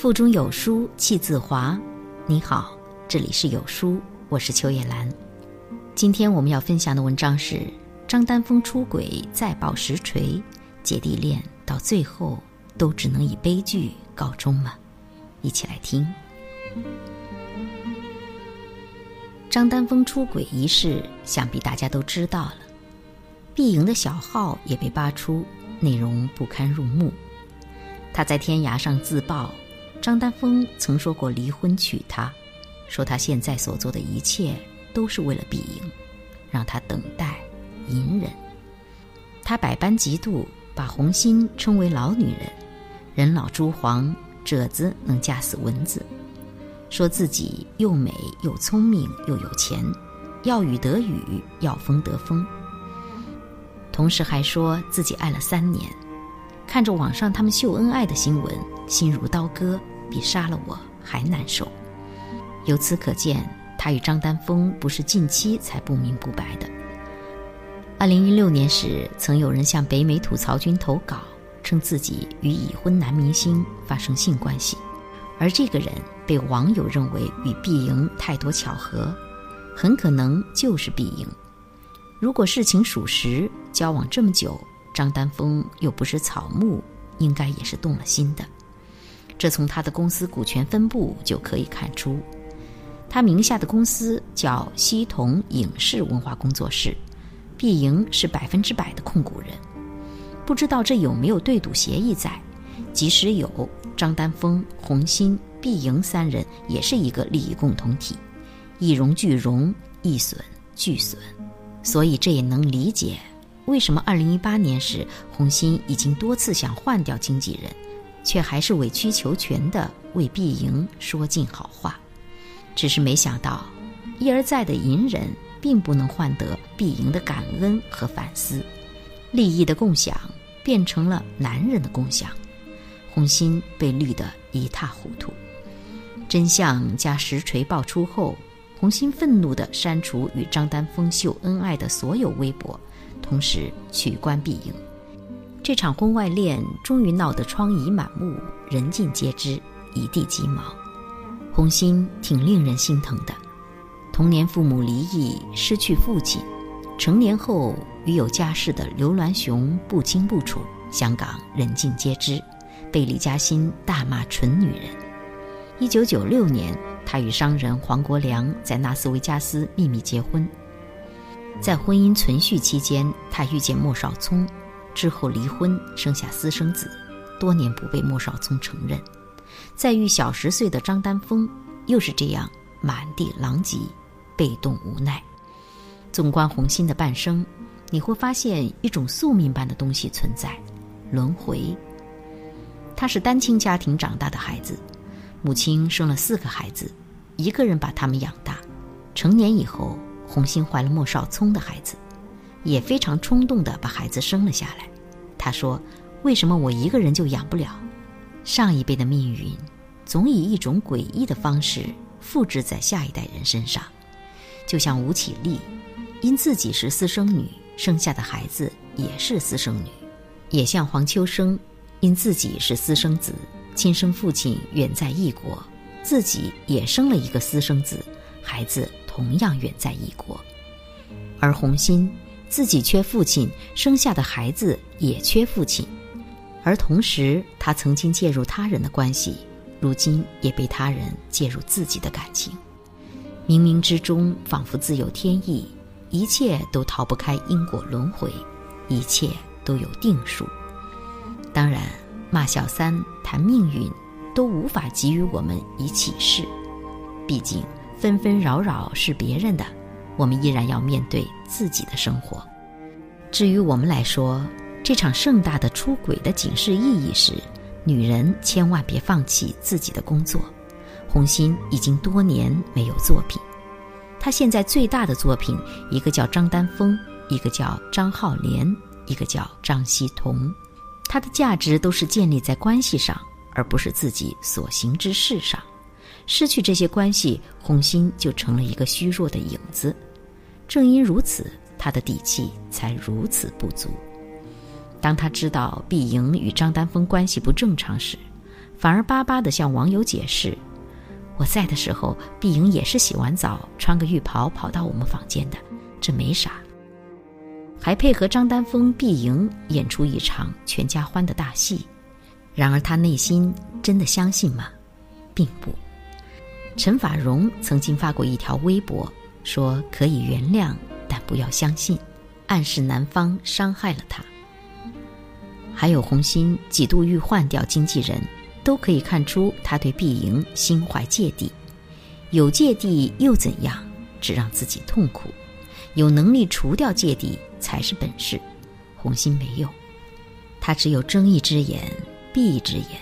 腹中有书气自华。你好，这里是有书，我是秋叶兰。今天我们要分享的文章是张丹峰出轨再爆实锤，姐弟恋到最后都只能以悲剧告终吗？一起来听。张丹峰出轨一事，想必大家都知道了。碧莹的小号也被扒出，内容不堪入目。他在天涯上自曝，张丹峰曾说过离婚娶她，说他现在所做的一切都是为了碧莹，让她等待、隐忍。他百般嫉妒，把红心称为老女人，人老珠黄，褶子能架死蚊子。说自己又美又聪明又有钱，要雨得雨，要风得风。同时还说自己爱了三年，看着网上他们秀恩爱的新闻，心如刀割，比杀了我还难受。由此可见，他与张丹峰不是近期才不明不白的。二零一六年时，曾有人向北美吐槽君投稿，称自己与已婚男明星发生性关系，而这个人被网友认为与碧莹太多巧合，很可能就是碧莹。如果事情属实，交往这么久，张丹峰又不是草木，应该也是动了心的。这从他的公司股权分布就可以看出。他名下的公司叫西同影视文化工作室，毕莹是百分之百的控股人。不知道这有没有对赌协议在？即使有，张丹峰、洪鑫、毕莹三人也是一个利益共同体，一荣俱荣，一损俱损。所以这也能理解，为什么二零一八年时，洪鑫已经多次想换掉经纪人，却还是委曲求全的为碧莹说尽好话。只是没想到，一而再的隐忍，并不能换得碧莹的感恩和反思。利益的共享变成了男人的共享，洪鑫被绿得一塌糊涂。真相加实锤爆出后。红心愤怒地删除与张丹峰秀恩爱的所有微博，同时取关碧莹。这场婚外恋终于闹得疮痍满目，人尽皆知，一地鸡毛。红心挺令人心疼的，童年父母离异，失去父亲，成年后与有家室的刘銮雄不清不楚，香港人尽皆知，被李嘉欣大骂蠢女人。一九九六年。他与商人黄国良在纳斯维加斯秘密结婚，在婚姻存续期间，他遇见莫少聪，之后离婚，生下私生子，多年不被莫少聪承认。再遇小十岁的张丹峰，又是这样满地狼藉，被动无奈。纵观红心的半生，你会发现一种宿命般的东西存在——轮回。他是单亲家庭长大的孩子，母亲生了四个孩子。一个人把他们养大，成年以后，红心怀了莫少聪的孩子，也非常冲动地把孩子生了下来。他说：“为什么我一个人就养不了？”上一辈的命运，总以一种诡异的方式复制在下一代人身上。就像吴绮莉，因自己是私生女，生下的孩子也是私生女；也像黄秋生，因自己是私生子，亲生父亲远在异国。自己也生了一个私生子，孩子同样远在异国，而红心自己缺父亲，生下的孩子也缺父亲，而同时他曾经介入他人的关系，如今也被他人介入自己的感情，冥冥之中仿佛自有天意，一切都逃不开因果轮回，一切都有定数。当然，骂小三谈命运。都无法给予我们以启示，毕竟纷纷扰扰是别人的，我们依然要面对自己的生活。至于我们来说，这场盛大的出轨的警示意义是：女人千万别放弃自己的工作。红心已经多年没有作品，他现在最大的作品，一个叫张丹峰，一个叫张浩莲，一个叫张希同，他的价值都是建立在关系上。而不是自己所行之事上，失去这些关系，红心就成了一个虚弱的影子。正因如此，他的底气才如此不足。当他知道碧莹与张丹峰关系不正常时，反而巴巴的向网友解释：“我在的时候，碧莹也是洗完澡穿个浴袍跑到我们房间的，这没啥。”还配合张丹峰、碧莹演出一场全家欢的大戏。然而他内心真的相信吗？并不。陈法蓉曾经发过一条微博，说可以原谅，但不要相信，暗示男方伤害了他。还有红心几度欲换掉经纪人。都可以看出他对碧莹心怀芥蒂，有芥蒂又怎样？只让自己痛苦。有能力除掉芥蒂才是本事。红心没有，他只有睁一只眼闭一只眼，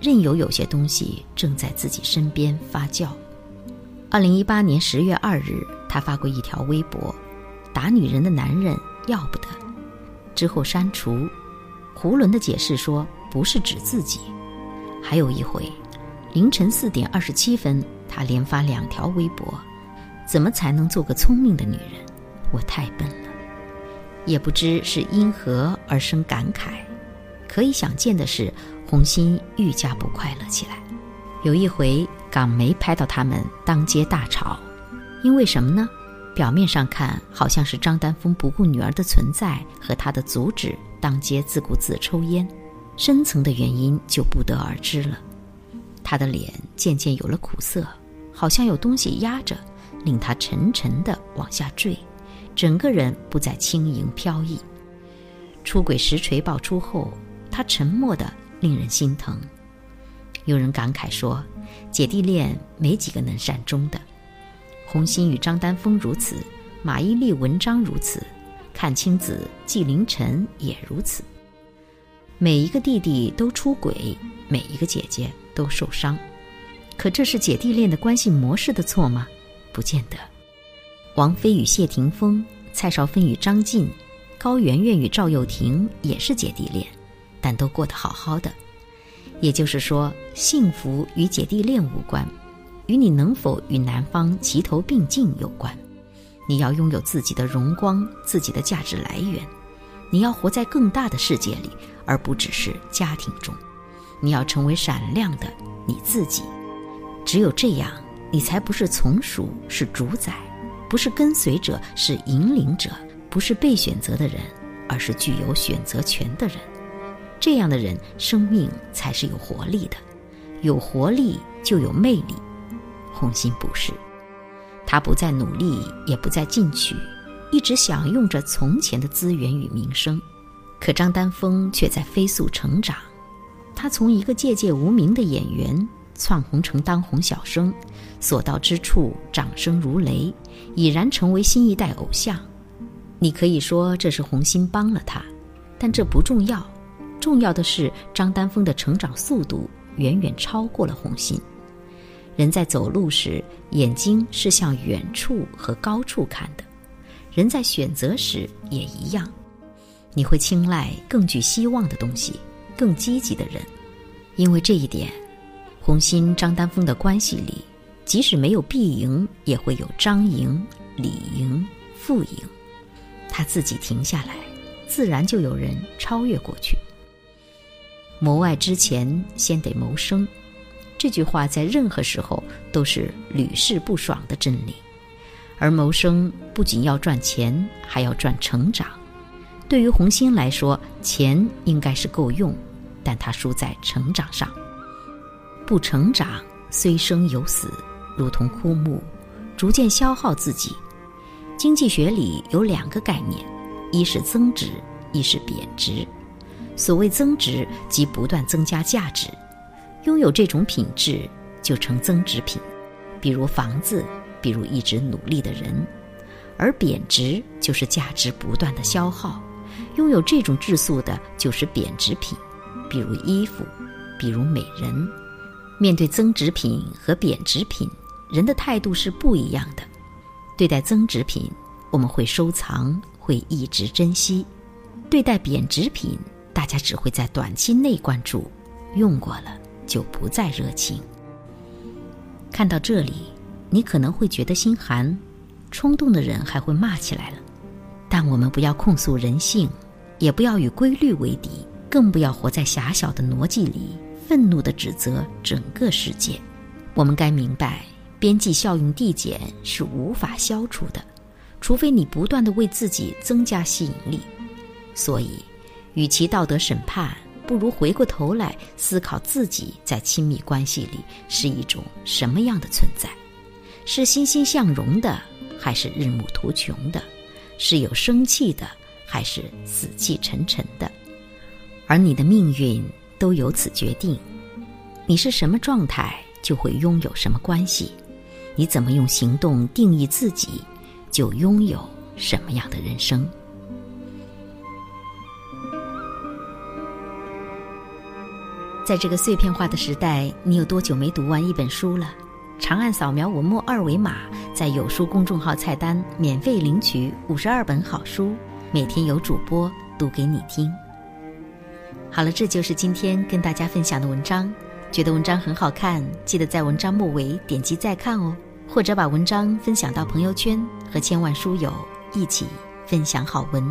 任由有些东西正在自己身边发酵。二零一八年十月二日，他发过一条微博：“打女人的男人要不得。”之后删除。胡伦的解释说：“不是指自己。”还有一回，凌晨四点二十七分，他连发两条微博：“怎么才能做个聪明的女人？我太笨了。”也不知是因何而生感慨。可以想见的是，红心愈加不快乐起来。有一回，港媒拍到他们当街大吵，因为什么呢？表面上看，好像是张丹峰不顾女儿的存在和他的阻止，当街自顾自抽烟。深层的原因就不得而知了。他的脸渐渐有了苦涩，好像有东西压着，令他沉沉的往下坠，整个人不再轻盈飘逸。出轨实锤爆出后，他沉默的令人心疼。有人感慨说：“姐弟恋没几个能善终的。”洪欣与张丹峰如此，马伊琍、文章如此，阚清子、纪凌尘也如此。每一个弟弟都出轨，每一个姐姐都受伤，可这是姐弟恋的关系模式的错吗？不见得。王菲与谢霆锋，蔡少芬与张晋，高圆圆与赵又廷也是姐弟恋，但都过得好好的。也就是说，幸福与姐弟恋无关，与你能否与男方齐头并进有关。你要拥有自己的荣光，自己的价值来源。你要活在更大的世界里，而不只是家庭中。你要成为闪亮的你自己。只有这样，你才不是从属，是主宰；不是跟随者，是引领者；不是被选择的人，而是具有选择权的人。这样的人，生命才是有活力的。有活力就有魅力。红心不是，他不再努力，也不再进取。一直享用着从前的资源与名声，可张丹峰却在飞速成长。他从一个寂寂无名的演员窜红成当红小生，所到之处掌声如雷，已然成为新一代偶像。你可以说这是红心帮了他，但这不重要。重要的是张丹峰的成长速度远远超过了红心。人在走路时，眼睛是向远处和高处看的。人在选择时也一样，你会青睐更具希望的东西，更积极的人，因为这一点，红心张丹峰的关系里，即使没有必赢，也会有张赢、李赢、傅赢。他自己停下来，自然就有人超越过去。谋爱之前，先得谋生，这句话在任何时候都是屡试不爽的真理。而谋生不仅要赚钱，还要赚成长。对于红心来说，钱应该是够用，但他输在成长上。不成长，虽生有死，如同枯木，逐渐消耗自己。经济学里有两个概念，一是增值，一是贬值。所谓增值，即不断增加价值，拥有这种品质就成增值品，比如房子。比如一直努力的人，而贬值就是价值不断的消耗，拥有这种质素的就是贬值品，比如衣服，比如美人。面对增值品和贬值品，人的态度是不一样的。对待增值品，我们会收藏，会一直珍惜；对待贬值品，大家只会在短期内关注，用过了就不再热情。看到这里。你可能会觉得心寒，冲动的人还会骂起来了。但我们不要控诉人性，也不要与规律为敌，更不要活在狭小的逻辑里愤怒地指责整个世界。我们该明白，边际效应递减是无法消除的，除非你不断地为自己增加吸引力。所以，与其道德审判，不如回过头来思考自己在亲密关系里是一种什么样的存在：是欣欣向荣的，还是日暮途穷的？是有生气的，还是死气沉沉的？而你的命运都由此决定。你是什么状态，就会拥有什么关系；你怎么用行动定义自己，就拥有什么样的人生。在这个碎片化的时代，你有多久没读完一本书了？长按扫描文末二维码，在有书公众号菜单免费领取五十二本好书，每天有主播读给你听。好了，这就是今天跟大家分享的文章。觉得文章很好看，记得在文章末尾点击再看哦，或者把文章分享到朋友圈，和千万书友一起分享好文。